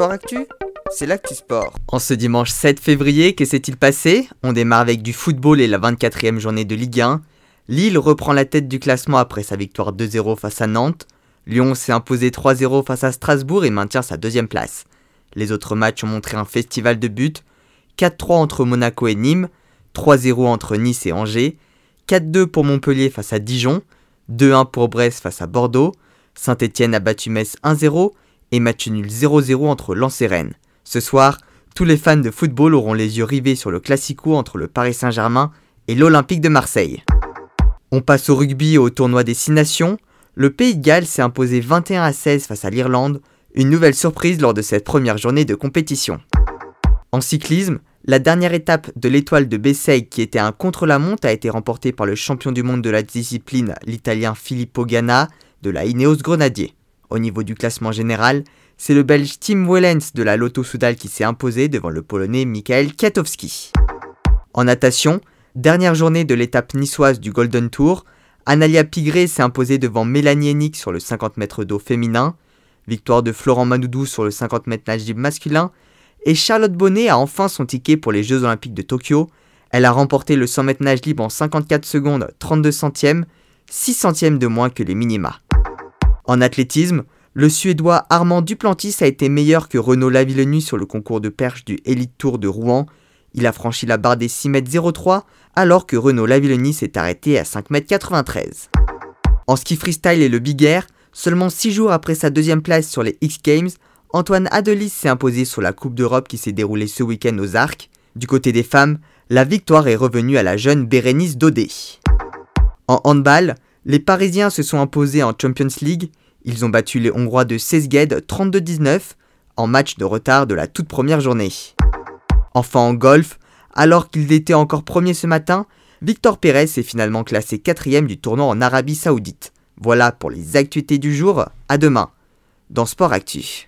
Sport Actu, c'est l'actu sport. En ce dimanche 7 février, que s'est-il passé? On démarre avec du football et la 24e journée de Ligue 1. Lille reprend la tête du classement après sa victoire 2-0 face à Nantes. Lyon s'est imposé 3-0 face à Strasbourg et maintient sa deuxième place. Les autres matchs ont montré un festival de buts. 4-3 entre Monaco et Nîmes, 3-0 entre Nice et Angers, 4-2 pour Montpellier face à Dijon, 2-1 pour Brest face à Bordeaux, Saint-Etienne a battu Metz 1-0 et match nul 0-0 entre Lens et Rennes. Ce soir, tous les fans de football auront les yeux rivés sur le classico entre le Paris Saint-Germain et l'Olympique de Marseille. On passe au rugby au tournoi des 6 nations. Le Pays de Galles s'est imposé 21 à 16 face à l'Irlande, une nouvelle surprise lors de cette première journée de compétition. En cyclisme, la dernière étape de l'étoile de Bessay qui était un contre-la-montre a été remportée par le champion du monde de la discipline, l'italien Filippo Ganna, de la Ineos Grenadier. Au niveau du classement général, c'est le belge Tim Wellens de la Lotto Soudal qui s'est imposé devant le polonais Michael Kiatowski. En natation, dernière journée de l'étape niçoise du Golden Tour, Analia Pigré s'est imposée devant Mélanie Hennig sur le 50 mètres d'eau féminin, victoire de Florent Manoudou sur le 50 mètres nage libre masculin, et Charlotte Bonnet a enfin son ticket pour les Jeux Olympiques de Tokyo. Elle a remporté le 100 mètres nage libre en 54 secondes 32 centièmes, 6 centièmes de moins que les minima. En athlétisme, le Suédois Armand Duplantis a été meilleur que Renaud Lavillenu sur le concours de perche du Elite Tour de Rouen. Il a franchi la barre des 6m03 alors que Renaud Lavillenie s'est arrêté à 5m93. En ski freestyle et le big air, seulement 6 jours après sa deuxième place sur les X Games, Antoine Adelis s'est imposé sur la Coupe d'Europe qui s'est déroulée ce week-end aux Arcs. Du côté des femmes, la victoire est revenue à la jeune Bérénice Dodé. En handball, les Parisiens se sont imposés en Champions League. Ils ont battu les Hongrois de Szeged 32-19 en match de retard de la toute première journée. Enfin en golf, alors qu'ils étaient encore premiers ce matin, Victor Pérez est finalement classé quatrième du tournoi en Arabie Saoudite. Voilà pour les actualités du jour, à demain dans Sport Actif.